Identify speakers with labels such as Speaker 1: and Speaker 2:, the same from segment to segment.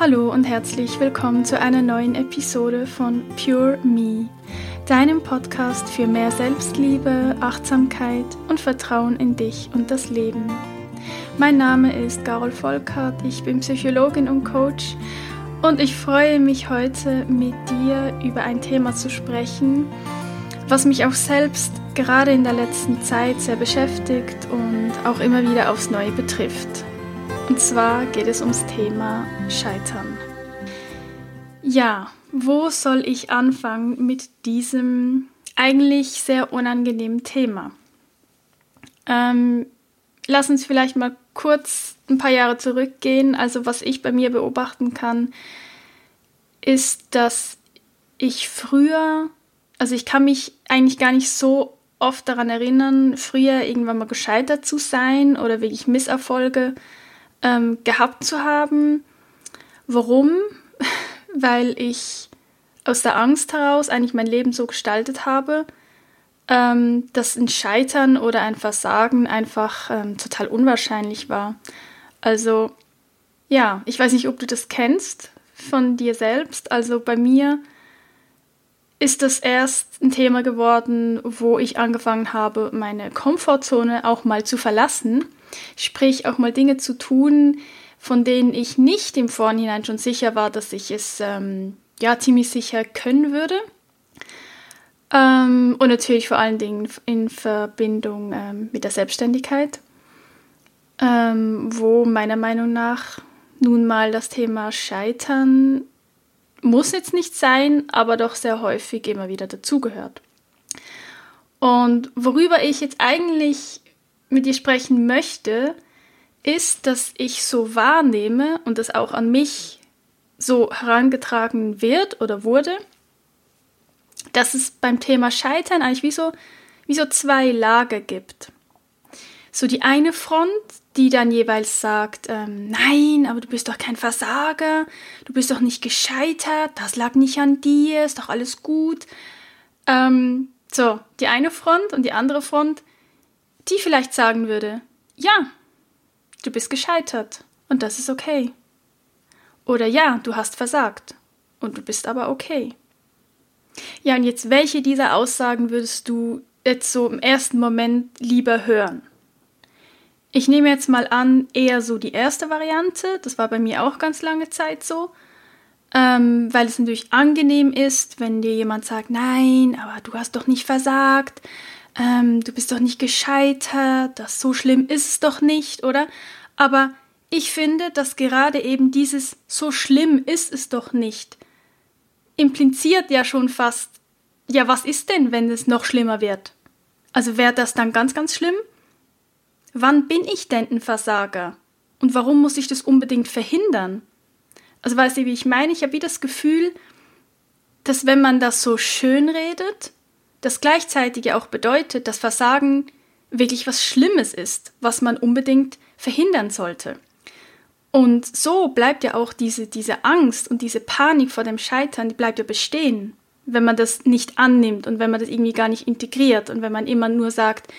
Speaker 1: Hallo und herzlich willkommen zu einer neuen Episode von Pure Me, deinem Podcast für mehr Selbstliebe, Achtsamkeit und Vertrauen in dich und das Leben. Mein Name ist Carol Volkert, ich bin Psychologin und Coach und ich freue mich heute mit dir über ein Thema zu sprechen, was mich auch selbst gerade in der letzten Zeit sehr beschäftigt und auch immer wieder aufs Neue betrifft. Und zwar geht es ums Thema Scheitern. Ja, wo soll ich anfangen mit diesem eigentlich sehr unangenehmen Thema? Ähm, lass uns vielleicht mal kurz ein paar Jahre zurückgehen. Also was ich bei mir beobachten kann, ist, dass ich früher, also ich kann mich eigentlich gar nicht so oft daran erinnern, früher irgendwann mal gescheitert zu sein oder wirklich Misserfolge ähm, gehabt zu haben. Warum? Weil ich aus der Angst heraus eigentlich mein Leben so gestaltet habe, ähm, dass ein Scheitern oder ein Versagen einfach ähm, total unwahrscheinlich war. Also ja, ich weiß nicht, ob du das kennst von dir selbst. Also bei mir ist das erst ein Thema geworden, wo ich angefangen habe, meine Komfortzone auch mal zu verlassen Sprich, auch mal Dinge zu tun, von denen ich nicht im Vorhinein schon sicher war, dass ich es ähm, ja ziemlich sicher können würde. Ähm, und natürlich vor allen Dingen in Verbindung ähm, mit der Selbstständigkeit, ähm, wo meiner Meinung nach nun mal das Thema Scheitern muss jetzt nicht sein, aber doch sehr häufig immer wieder dazugehört. Und worüber ich jetzt eigentlich mit dir sprechen möchte, ist, dass ich so wahrnehme und das auch an mich so herangetragen wird oder wurde, dass es beim Thema Scheitern eigentlich wie so, wie so zwei Lager gibt. So die eine Front, die dann jeweils sagt, ähm, nein, aber du bist doch kein Versager, du bist doch nicht gescheitert, das lag nicht an dir, ist doch alles gut. Ähm, so, die eine Front und die andere Front, die vielleicht sagen würde, ja, du bist gescheitert und das ist okay. Oder ja, du hast versagt und du bist aber okay. Ja, und jetzt, welche dieser Aussagen würdest du jetzt so im ersten Moment lieber hören? Ich nehme jetzt mal an, eher so die erste Variante. Das war bei mir auch ganz lange Zeit so. Ähm, weil es natürlich angenehm ist, wenn dir jemand sagt, nein, aber du hast doch nicht versagt, ähm, du bist doch nicht gescheitert, das so schlimm ist es doch nicht, oder? Aber ich finde, dass gerade eben dieses so schlimm ist es doch nicht impliziert ja schon fast, ja, was ist denn, wenn es noch schlimmer wird? Also wäre das dann ganz, ganz schlimm? Wann bin ich denn ein Versager? Und warum muss ich das unbedingt verhindern? Also weißt du, wie ich meine? Ich habe wie das Gefühl, dass wenn man das so schön redet, das gleichzeitig auch bedeutet, dass Versagen wirklich was Schlimmes ist, was man unbedingt verhindern sollte. Und so bleibt ja auch diese, diese Angst und diese Panik vor dem Scheitern, die bleibt ja bestehen, wenn man das nicht annimmt und wenn man das irgendwie gar nicht integriert und wenn man immer nur sagt,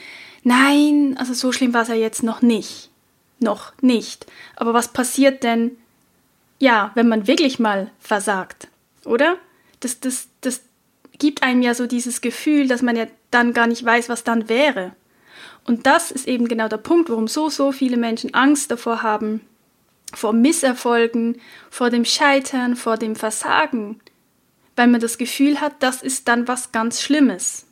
Speaker 1: nein, also so schlimm war es ja jetzt noch nicht. Noch nicht. Aber was passiert denn, ja, wenn man wirklich mal versagt, oder? Das, das, das gibt einem ja so dieses Gefühl, dass man ja dann gar nicht weiß, was dann wäre. Und das ist eben genau der Punkt, warum so, so viele Menschen Angst davor haben, vor Misserfolgen, vor dem Scheitern, vor dem Versagen, weil man das Gefühl hat, das ist dann was ganz Schlimmes.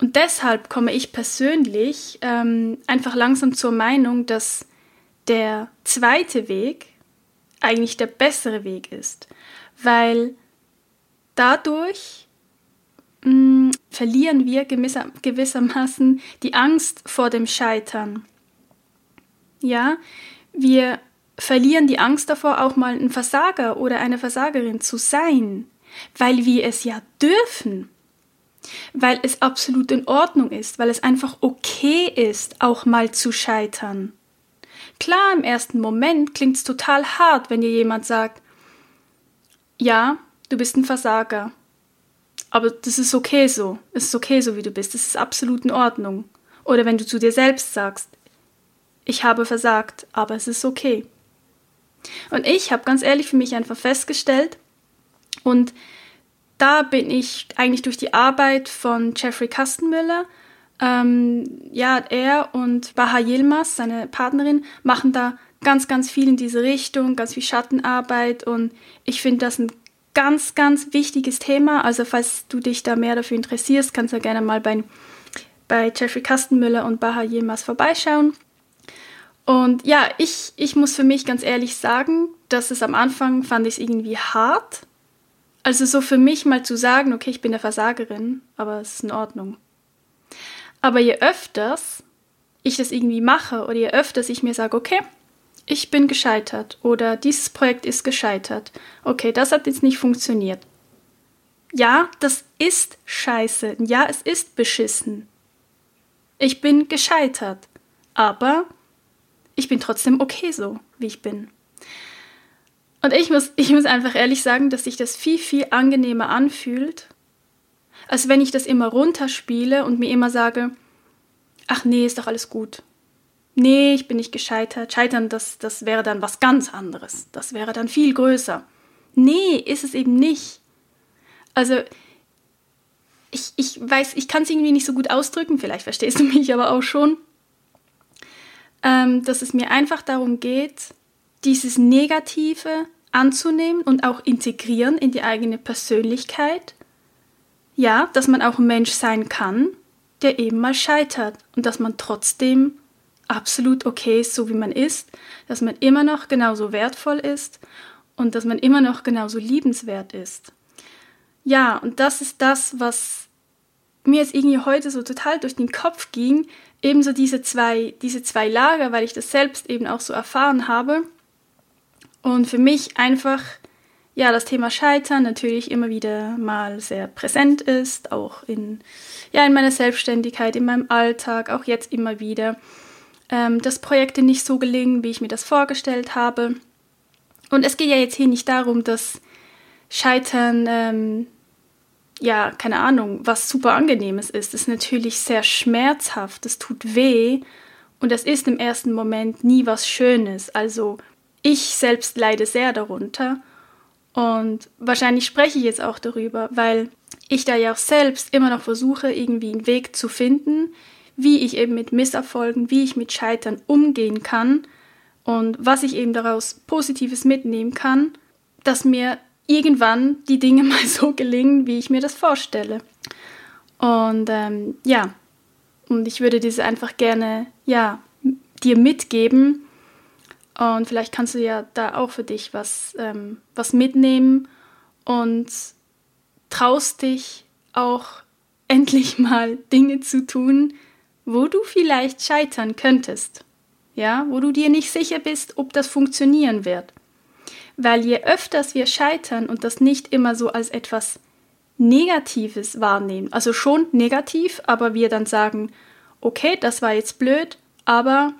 Speaker 1: Und deshalb komme ich persönlich ähm, einfach langsam zur Meinung, dass der zweite Weg eigentlich der bessere Weg ist, weil dadurch mh, mm, verlieren wir gewisser, gewissermaßen die Angst vor dem Scheitern. Ja, wir verlieren die Angst davor, auch mal ein Versager oder eine Versagerin zu sein, weil wir es ja dürfen, weil es absolut in Ordnung ist, weil es einfach okay ist, auch mal zu scheitern. Klar, im ersten Moment klingt es total hart, wenn dir jemand sagt, ja, du bist ein Versager. Aber das ist okay so. Es ist okay so, wie du bist. Das ist absolut in Ordnung. Oder wenn du zu dir selbst sagst, ich habe versagt, aber es ist okay. Und ich habe ganz ehrlich für mich einfach festgestellt, und da bin ich eigentlich durch die Arbeit von Jeffrey Kastenmüller, ähm, ja, er und Baha Yilmaz, seine Partnerin, machen da ganz, ganz viel in diese Richtung, ganz viel Schattenarbeit und ich finde das ein ganz, ganz wichtiges Thema. Also falls du dich da mehr dafür interessierst, kannst du gerne mal bei, bei Jeffrey Kastenmüller und Baha Yilmaz vorbeischauen. Und ja, ich, ich muss für mich ganz ehrlich sagen, dass es am Anfang fand ich es irgendwie hart. Also so für mich mal zu sagen, okay, ich bin eine Versagerin, aber es ist in Ordnung. Aber je öfters ich das irgendwie mache oder je öfters ich mir sage, okay, ich bin gescheitert oder dieses Projekt ist gescheitert. Okay, das hat jetzt nicht funktioniert. Ja, das ist scheiße. Ja, es ist beschissen. Ich bin gescheitert. Aber ich bin trotzdem okay so, wie ich bin. Und ich muss, ich muss einfach ehrlich sagen, dass sich das viel, viel angenehmer anfühlt, als wenn ich das immer runterspiele und mir immer sage, ach nee, ist doch alles gut. Nee, ich bin nicht gescheitert. Scheitern, das, das wäre dann was ganz anderes. Das wäre dann viel größer. Nee, ist es eben nicht. Also, ich, ich weiß, ich kann es irgendwie nicht so gut ausdrücken, vielleicht verstehst du mich aber auch schon, ähm, dass es mir einfach darum geht, dieses Negative anzunehmen und auch integrieren in die eigene Persönlichkeit. Ja, dass man auch ein Mensch sein kann, der eben mal scheitert und dass man trotzdem absolut okay ist, so wie man ist, dass man immer noch genauso wertvoll ist und dass man immer noch genauso liebenswert ist. Ja, und das ist das, was mir jetzt irgendwie heute so total durch den Kopf ging, ebenso diese zwei, diese zwei Lager, weil ich das selbst eben auch so erfahren habe. Und für mich einfach, ja, das Thema Scheitern natürlich immer wieder mal sehr präsent ist, auch in, ja, in meiner Selbstständigkeit, in meinem Alltag, auch jetzt immer wieder ähm, dass Projekte nicht so gelingen, wie ich mir das vorgestellt habe. Und es geht ja jetzt hier nicht darum, dass Scheitern, ähm, ja, keine Ahnung, was super angenehmes ist. Es ist natürlich sehr schmerzhaft, es tut weh und das ist im ersten Moment nie was Schönes. Also ich selbst leide sehr darunter und wahrscheinlich spreche ich jetzt auch darüber, weil ich da ja auch selbst immer noch versuche, irgendwie einen Weg zu finden, wie ich eben mit Misserfolgen, wie ich mit Scheitern umgehen kann und was ich eben daraus Positives mitnehmen kann, dass mir irgendwann die Dinge mal so gelingen, wie ich mir das vorstelle. Und ähm, ja, und ich würde diese einfach gerne, ja, dir mitgeben. Und vielleicht kannst du ja da auch für dich was, ähm, was mitnehmen und traust dich auch endlich mal Dinge zu tun, wo du vielleicht scheitern könntest, ja, wo du dir nicht sicher bist, ob das funktionieren wird. Weil je öfters wir scheitern und das nicht immer so als etwas Negatives wahrnehmen, also schon negativ, aber wir dann sagen, okay, das war jetzt blöd, aber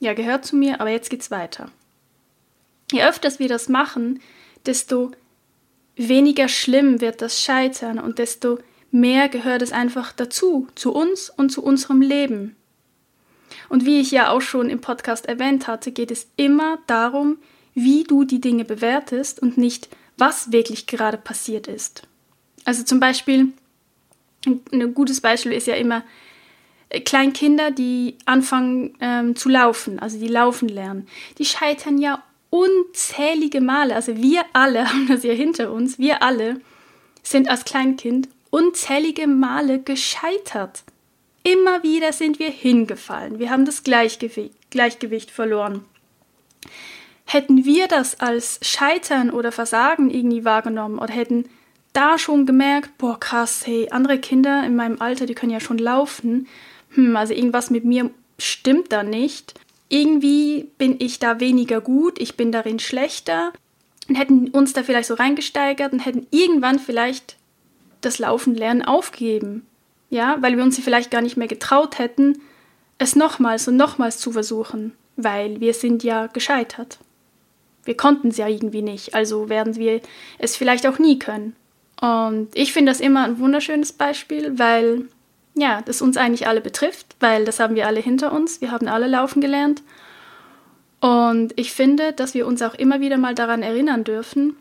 Speaker 1: ja, gehört zu mir, aber jetzt geht's weiter. Je öfters wir das machen, desto weniger schlimm wird das Scheitern und desto mehr gehört es einfach dazu, zu uns und zu unserem Leben. Und wie ich ja auch schon im Podcast erwähnt hatte, geht es immer darum, wie du die Dinge bewertest und nicht, was wirklich gerade passiert ist. Also zum Beispiel, ein gutes Beispiel ist ja immer äh, Kleinkinder, die anfangen ähm, zu laufen, also die laufen lernen. Die scheitern ja unzählige Male. Also wir alle haben das ja hinter uns. Wir alle sind als Kleinkind unzählige Male gescheitert. Immer wieder sind wir hingefallen. Wir haben das Gleichgewicht, Gleichgewicht verloren. Hätten wir das als Scheitern oder Versagen irgendwie wahrgenommen oder hätten da schon gemerkt, boah krass, hey, andere Kinder in meinem Alter, die können ja schon laufen, hm, also irgendwas mit mir stimmt da nicht. Irgendwie bin ich da weniger gut, ich bin darin schlechter und hätten uns da vielleicht so reingesteigert und hätten irgendwann vielleicht das Laufen lernen aufgeben. Ja, weil wir uns vielleicht gar nicht mehr getraut hätten, es nochmals und nochmals zu versuchen, weil wir sind ja gescheitert. Wir konnten es ja irgendwie nicht, also werden wir es vielleicht auch nie können. Und ich finde das immer ein wunderschönes Beispiel, weil ja, das uns eigentlich alle betrifft, weil das haben wir alle hinter uns, wir haben alle laufen gelernt. Und ich finde, dass wir uns auch immer wieder mal daran erinnern dürfen,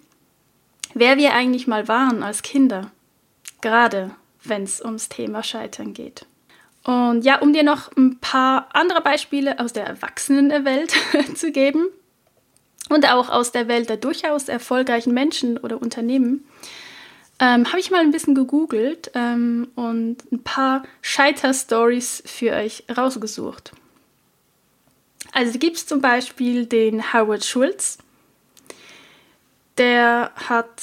Speaker 1: wer wir eigentlich mal waren als Kinder, gerade wenn es ums Thema Scheitern geht. Und ja, um dir noch ein paar andere Beispiele aus der Erwachsenenwelt zu geben und auch aus der Welt der durchaus erfolgreichen Menschen oder Unternehmen, ähm, habe ich mal ein bisschen gegoogelt ähm, und ein paar Scheiter-Stories für euch rausgesucht. Also gibt es zum Beispiel den Howard Schulz. Der hat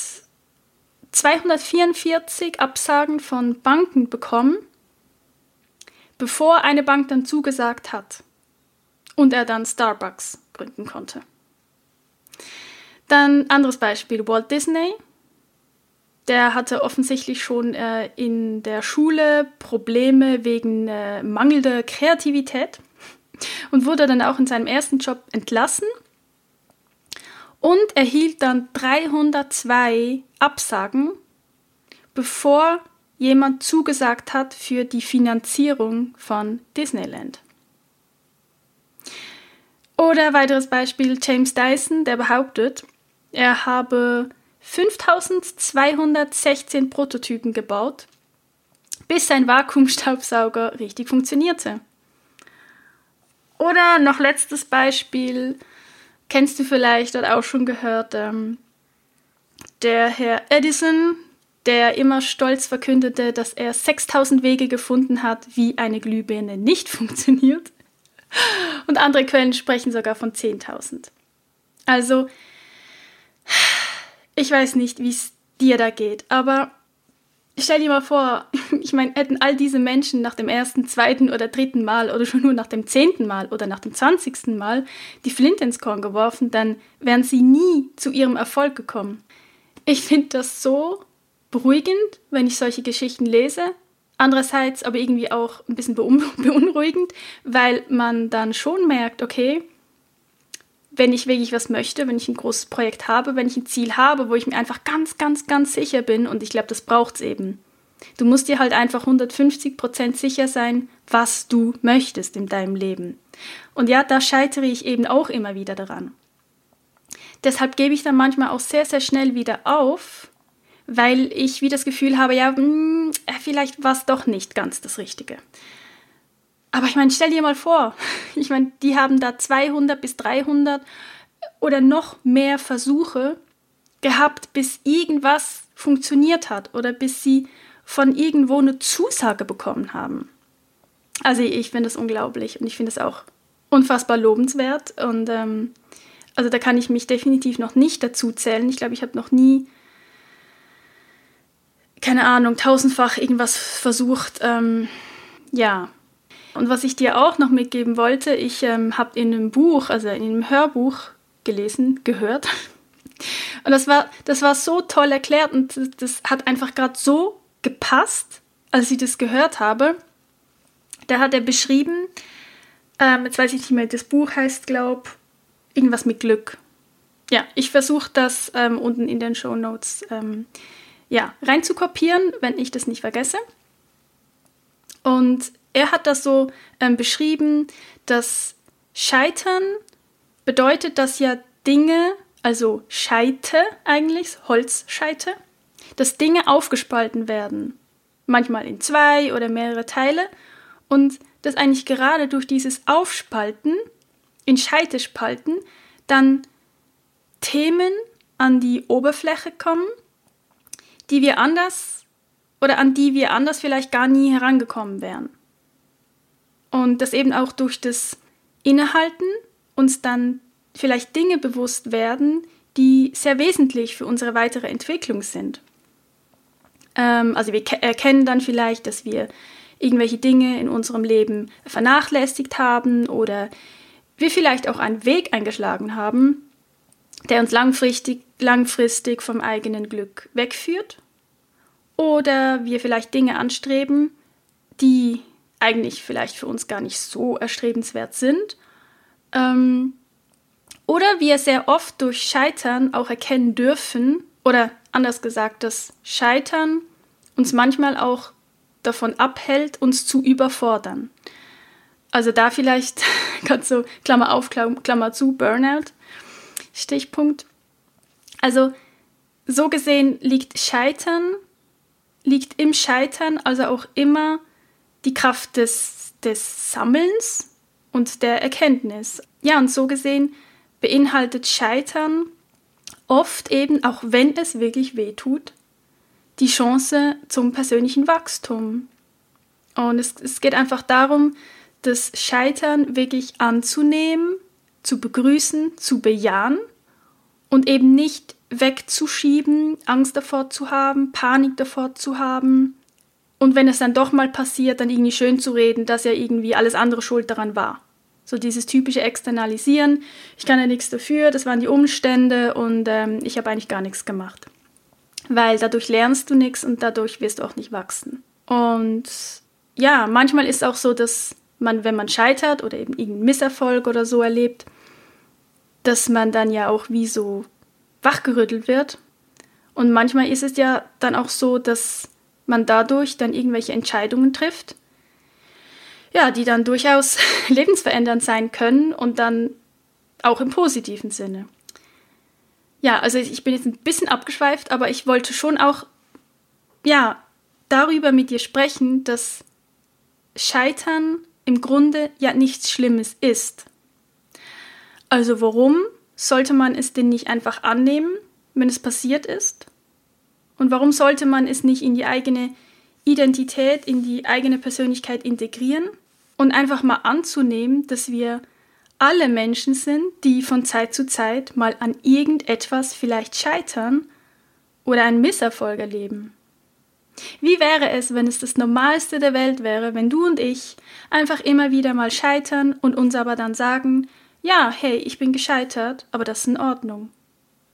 Speaker 1: 244 Absagen von Banken bekommen, bevor eine Bank dann zugesagt hat und er dann Starbucks gründen konnte. Dann anderes Beispiel, Walt Disney. Der hatte offensichtlich schon äh, in der Schule Probleme wegen äh, mangelnder Kreativität und wurde dann auch in seinem ersten Job entlassen und erhielt dann 302 Absagen, bevor jemand zugesagt hat für die Finanzierung von Disneyland. Oder weiteres Beispiel James Dyson, der behauptet, er habe 5216 Prototypen gebaut, bis sein Vakuumstaubsauger richtig funktionierte. Oder noch letztes Beispiel, kennst du vielleicht oder auch schon gehört, ähm, der Herr Edison, der immer stolz verkündete, dass er 6000 Wege gefunden hat, wie eine Glühbirne nicht funktioniert. Und andere Quellen sprechen sogar von 10.000. Also, ich weiß nicht, wie es dir da geht, aber Stell dir mal vor, ich meine, hätten all diese Menschen nach dem ersten, zweiten oder dritten Mal oder schon nur nach dem zehnten Mal oder nach dem zwanzigsten Mal die Flint ins Korn geworfen, dann wären sie nie zu ihrem Erfolg gekommen. Ich finde das so beruhigend, wenn ich solche Geschichten lese. Andererseits aber irgendwie auch ein bisschen beunruhigend, weil man dann schon merkt, okay, wenn ich wirklich was möchte, wenn ich ein großes Projekt habe, wenn ich ein Ziel habe, wo ich mir einfach ganz, ganz, ganz sicher bin und ich glaube, das braucht es eben. Du musst dir halt einfach 150% sicher sein, was du möchtest in deinem Leben. Und ja, da scheitere ich eben auch immer wieder daran. Deshalb gebe ich dann manchmal auch sehr, sehr schnell wieder auf, weil ich wie das Gefühl habe, ja, mh, hm, vielleicht war es doch nicht ganz das Richtige. Aber ich meine, stell dir mal vor, ich meine, die haben da 200 bis 300 oder noch mehr Versuche gehabt, bis irgendwas funktioniert hat oder bis sie von irgendwo eine Zusage bekommen haben. Also ich finde das unglaublich und ich finde es auch unfassbar lobenswert und ähm, also da kann ich mich definitiv noch nicht dazu zählen. Ich glaube, ich habe noch nie, keine Ahnung, tausendfach irgendwas versucht. Ähm, ja, und was ich dir auch noch mitgeben wollte, ich ähm, habe in einem Buch, also in einem Hörbuch gelesen, gehört. Und das war, das war so toll erklärt und das hat einfach gerade so gepasst, als ich das gehört habe. Da hat er beschrieben, ähm, jetzt weiß ich nicht mehr, das Buch heißt, glaube irgendwas mit Glück. Ja, ich versuche das ähm, unten in den Show Notes ähm, ja, reinzukopieren, wenn ich das nicht vergesse. Und er hat das so ähm, beschrieben, dass Scheitern bedeutet, dass ja Dinge, also Scheite eigentlich, Holzscheite, dass Dinge aufgespalten werden. Manchmal in zwei oder mehrere Teile. Und dass eigentlich gerade durch dieses Aufspalten, in Scheite spalten, dann Themen an die Oberfläche kommen, die wir anders oder an die wir anders vielleicht gar nie herangekommen wären. Und dass eben auch durch das Innehalten uns dann vielleicht Dinge bewusst werden, die sehr wesentlich für unsere weitere Entwicklung sind. Ähm, also wir erkennen dann vielleicht, dass wir irgendwelche Dinge in unserem Leben vernachlässigt haben oder wir vielleicht auch einen Weg eingeschlagen haben, der uns langfristig, langfristig vom eigenen Glück wegführt. Oder wir vielleicht Dinge anstreben, die eigentlich vielleicht für uns gar nicht so erstrebenswert sind. Ähm, oder wir sehr oft durch Scheitern auch erkennen dürfen, oder anders gesagt, dass Scheitern uns manchmal auch davon abhält, uns zu überfordern. Also da vielleicht Gerade so Klammer auf, Klammer zu, Burnout. Stichpunkt. Also so gesehen liegt Scheitern, liegt im Scheitern also auch immer die Kraft des, des Sammelns und der Erkenntnis. Ja, und so gesehen beinhaltet Scheitern oft eben, auch wenn es wirklich weh tut, die Chance zum persönlichen Wachstum. Und es, es geht einfach darum, das Scheitern wirklich anzunehmen, zu begrüßen, zu bejahen und eben nicht wegzuschieben, Angst davor zu haben, Panik davor zu haben. Und wenn es dann doch mal passiert, dann irgendwie schön zu reden, dass ja irgendwie alles andere schuld daran war. So dieses typische Externalisieren. Ich kann ja nichts dafür, das waren die Umstände und ähm, ich habe eigentlich gar nichts gemacht. Weil dadurch lernst du nichts und dadurch wirst du auch nicht wachsen. Und ja, manchmal ist es auch so, dass man, wenn man scheitert oder eben irgendeinen Misserfolg oder so erlebt, dass man dann ja auch wie so wachgerüttelt wird. Und manchmal ist es ja dann auch so, dass man dadurch dann irgendwelche Entscheidungen trifft, ja, die dann durchaus lebensverändernd sein können und dann auch im positiven Sinne. Ja, also ich bin jetzt ein bisschen abgeschweift, aber ich wollte schon auch, ja, darüber mit dir sprechen, dass Scheitern im Grunde ja nichts Schlimmes ist. Also warum sollte man es denn nicht einfach annehmen, wenn es passiert ist? Und warum sollte man es nicht in die eigene Identität, in die eigene Persönlichkeit integrieren und einfach mal anzunehmen, dass wir alle Menschen sind, die von Zeit zu Zeit mal an irgendetwas vielleicht scheitern oder einen Misserfolg erleben. Wie wäre es, wenn es das Normalste der Welt wäre, wenn du und ich einfach immer wieder mal scheitern und uns aber dann sagen, ja, hey, ich bin gescheitert, aber das ist in Ordnung.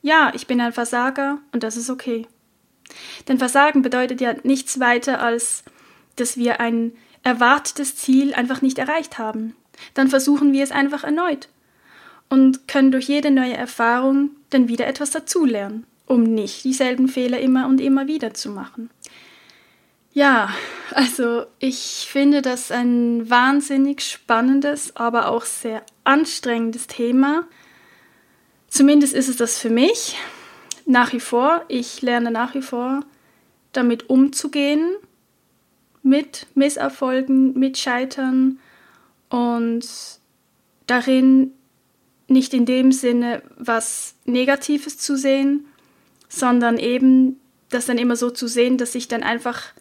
Speaker 1: Ja, ich bin ein Versager und das ist okay. Denn Versagen bedeutet ja nichts weiter als, dass wir ein erwartetes Ziel einfach nicht erreicht haben. Dann versuchen wir es einfach erneut und können durch jede neue Erfahrung dann wieder etwas dazulernen, um nicht dieselben Fehler immer und immer wieder zu machen. Ja, also ich finde das ein wahnsinnig spannendes, aber auch sehr anstrengendes Thema. Zumindest ist es das für mich nach wie vor. Ich lerne nach wie vor damit umzugehen, mit Misserfolgen, mit Scheitern und darin nicht in dem Sinne was Negatives zu sehen, sondern eben das dann immer so zu sehen, dass ich dann einfach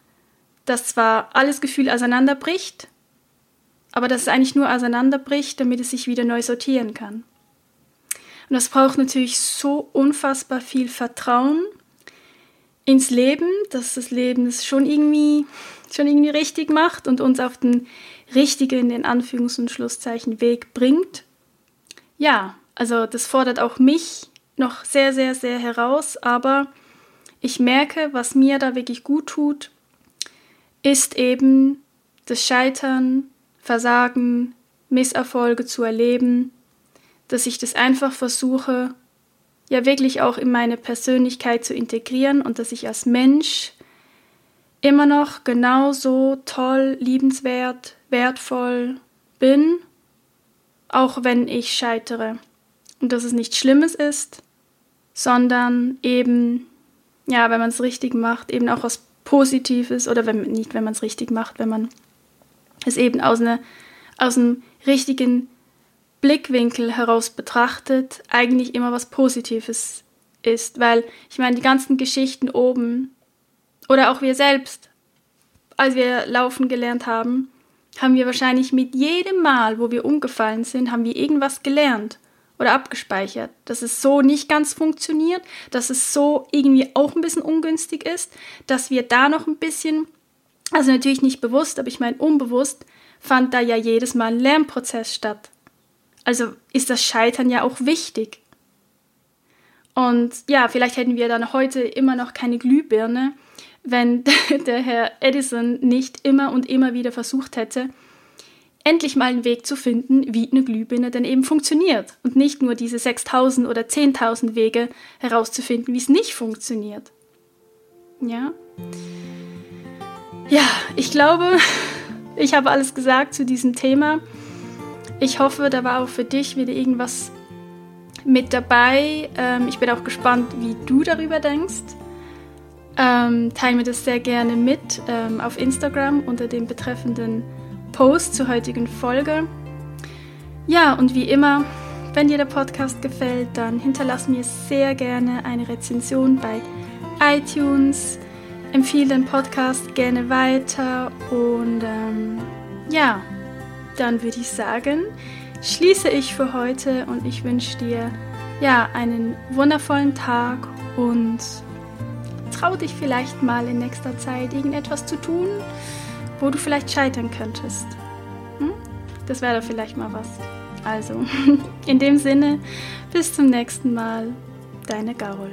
Speaker 1: dass zwar alles Gefühl auseinanderbricht, aber dass es eigentlich nur auseinanderbricht, damit es sich wieder neu sortieren kann. Und das braucht natürlich so unfassbar viel Vertrauen ins Leben, dass das Leben es schon irgendwie, schon irgendwie richtig macht und uns auf den richtigen, in Anführungs- und Schlusszeichen, Weg bringt. Ja, also das fordert auch mich noch sehr, sehr, sehr heraus, aber ich merke, was mir da wirklich gut tut ist eben das Scheitern, Versagen, Misserfolge zu erleben, dass ich das einfach versuche, ja wirklich auch in meine Persönlichkeit zu integrieren und dass ich als Mensch immer noch genauso toll, liebenswert, wertvoll bin, auch wenn ich scheitere. Und dass es nichts Schlimmes ist, sondern eben, ja, wenn man es richtig macht, eben auch aus Positives oder wenn, nicht, wenn man es richtig macht, wenn man es eben aus, eine, aus einem richtigen Blickwinkel heraus betrachtet, eigentlich immer was Positives ist. Weil ich meine, die ganzen Geschichten oben oder auch wir selbst, als wir laufen gelernt haben, haben wir wahrscheinlich mit jedem Mal, wo wir umgefallen sind, haben wir irgendwas gelernt oder abgespeichert, dass es so nicht ganz funktioniert, dass es so irgendwie auch ein bisschen ungünstig ist, dass wir da noch ein bisschen, also natürlich nicht bewusst, aber ich meine unbewusst, fand da ja jedes Mal ein Lernprozess statt. Also ist das Scheitern ja auch wichtig. Und ja, vielleicht hätten wir dann heute immer noch keine Glühbirne, wenn der Herr Edison nicht immer und immer wieder versucht hätte, endlich mal einen Weg zu finden, wie eine Glühbirne denn eben funktioniert und nicht nur diese 6000 oder 10.000 Wege herauszufinden, wie es nicht funktioniert. Ja? Ja, ich glaube, ich habe alles gesagt zu diesem Thema. Ich hoffe, da war auch für dich wieder irgendwas mit dabei. Ähm, ich bin auch gespannt, wie du darüber denkst. Ähm, teile mir das sehr gerne mit ähm, auf Instagram unter dem betreffenden Post zur heutigen Folge. Ja, und wie immer, wenn dir der Podcast gefällt, dann hinterlass mir sehr gerne eine Rezension bei iTunes. Empfehle den Podcast gerne weiter und ähm, ja, dann würde ich sagen, schließe ich für heute und ich wünsche dir ja einen wundervollen Tag und trau dich vielleicht mal in nächster Zeit irgendetwas zu tun, wo du vielleicht scheitern könntest. Hm? Das wäre doch vielleicht mal was. Also, in dem Sinne, bis zum nächsten Mal, deine Garol.